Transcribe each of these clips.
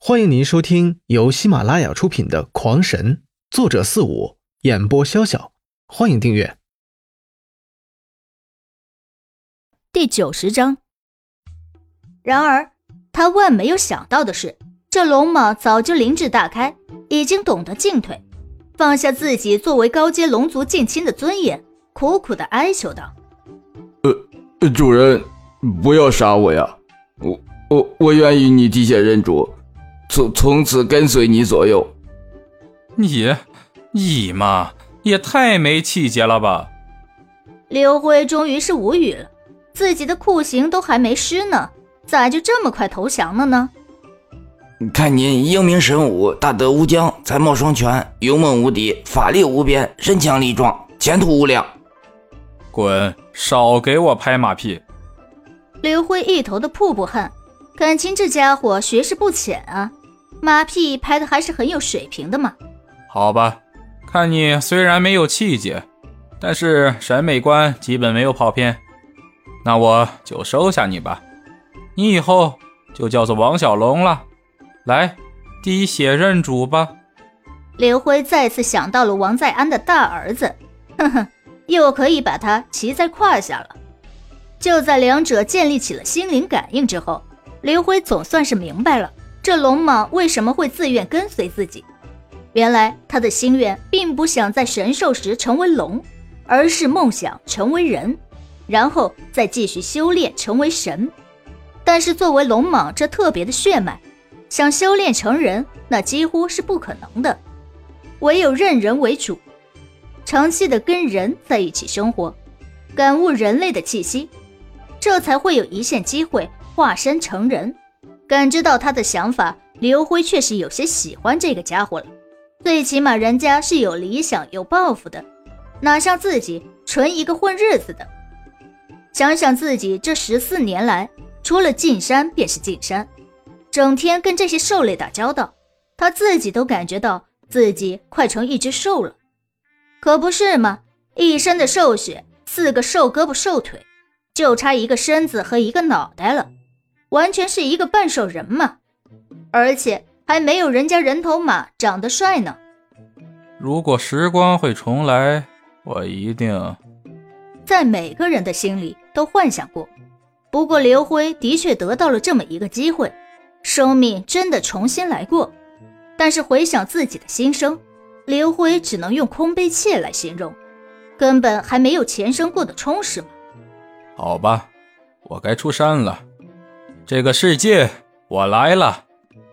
欢迎您收听由喜马拉雅出品的《狂神》，作者四五，演播潇潇。欢迎订阅。第九十章。然而，他万没有想到的是，这龙蟒早就灵智大开，已经懂得进退，放下自己作为高阶龙族近亲的尊严，苦苦的哀求道：“呃，主人，不要杀我呀！我我我愿意你提前认主。”从从此跟随你左右，你你嘛也太没气节了吧！刘辉终于是无语了，自己的酷刑都还没施呢，咋就这么快投降了呢？看您英明神武，大德无疆，才貌双全，勇猛无敌，法力无边，身强力壮，前途无量。滚！少给我拍马屁！刘辉一头的瀑布汗，感情这家伙学识不浅啊。马屁拍的还是很有水平的嘛？好吧，看你虽然没有气节，但是审美观基本没有跑偏，那我就收下你吧。你以后就叫做王小龙了。来，滴血认主吧。刘辉再次想到了王在安的大儿子，哼哼，又可以把他骑在胯下了。就在两者建立起了心灵感应之后，刘辉总算是明白了。这龙蟒为什么会自愿跟随自己？原来他的心愿并不想在神兽时成为龙，而是梦想成为人，然后再继续修炼成为神。但是作为龙蟒这特别的血脉，想修炼成人那几乎是不可能的。唯有认人为主，长期的跟人在一起生活，感悟人类的气息，这才会有一线机会化身成人。感知到他的想法，刘辉确实有些喜欢这个家伙了。最起码人家是有理想、有抱负的，哪像自己纯一个混日子的。想想自己这十四年来，除了进山便是进山，整天跟这些兽类打交道，他自己都感觉到自己快成一只兽了。可不是吗？一身的兽血，四个兽胳膊、兽腿，就差一个身子和一个脑袋了。完全是一个半兽人嘛，而且还没有人家人头马长得帅呢。如果时光会重来，我一定在每个人的心里都幻想过。不过刘辉的确得到了这么一个机会，生命真的重新来过。但是回想自己的心声，刘辉只能用空悲切来形容，根本还没有前生过得充实嘛。好吧，我该出山了。这个世界，我来了；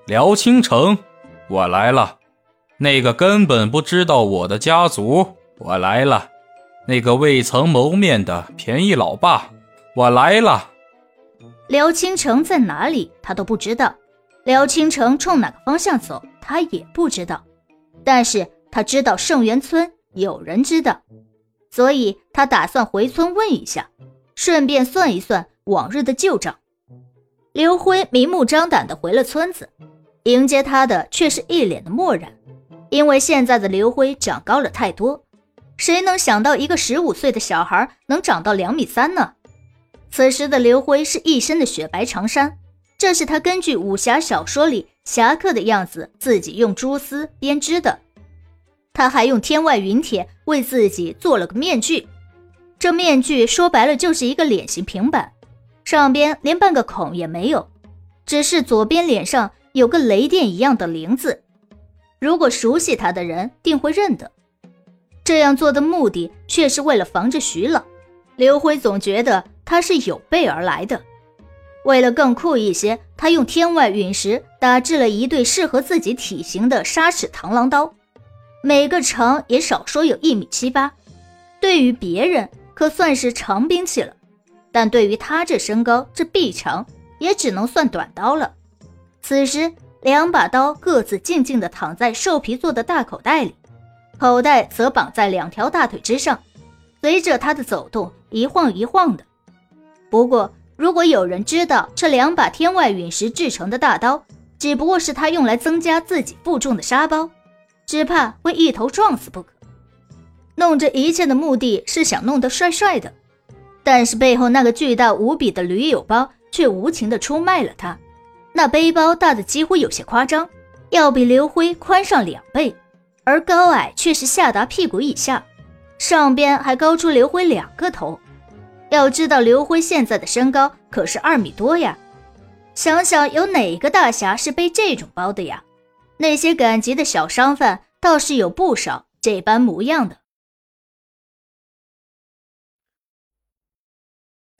辽青城，我来了；那个根本不知道我的家族，我来了；那个未曾谋面的便宜老爸，我来了。辽青城在哪里，他都不知道；辽青城冲哪个方向走，他也不知道。但是他知道圣元村有人知道，所以他打算回村问一下，顺便算一算往日的旧账。刘辉明目张胆地回了村子，迎接他的却是一脸的漠然，因为现在的刘辉长高了太多，谁能想到一个十五岁的小孩能长到两米三呢？此时的刘辉是一身的雪白长衫，这是他根据武侠小说里侠客的样子自己用蛛丝编织的，他还用天外云铁为自己做了个面具，这面具说白了就是一个脸型平板。上边连半个孔也没有，只是左边脸上有个雷电一样的灵字。如果熟悉他的人定会认得。这样做的目的却是为了防着徐老。刘辉总觉得他是有备而来的。为了更酷一些，他用天外陨石打制了一对适合自己体型的沙齿螳螂刀，每个长也少说有一米七八，对于别人可算是长兵器了。但对于他这身高，这臂长，也只能算短刀了。此时，两把刀各自静静地躺在兽皮做的大口袋里，口袋则绑在两条大腿之上，随着他的走动一晃一晃的。不过，如果有人知道这两把天外陨石制成的大刀只不过是他用来增加自己负重的沙包，只怕会一头撞死不可。弄这一切的目的是想弄得帅帅的。但是背后那个巨大无比的驴友包却无情的出卖了他，那背包大的几乎有些夸张，要比刘辉宽上两倍，而高矮却是下达屁股以下，上边还高出刘辉两个头。要知道刘辉现在的身高可是二米多呀，想想有哪个大侠是背这种包的呀？那些赶集的小商贩倒是有不少这般模样的。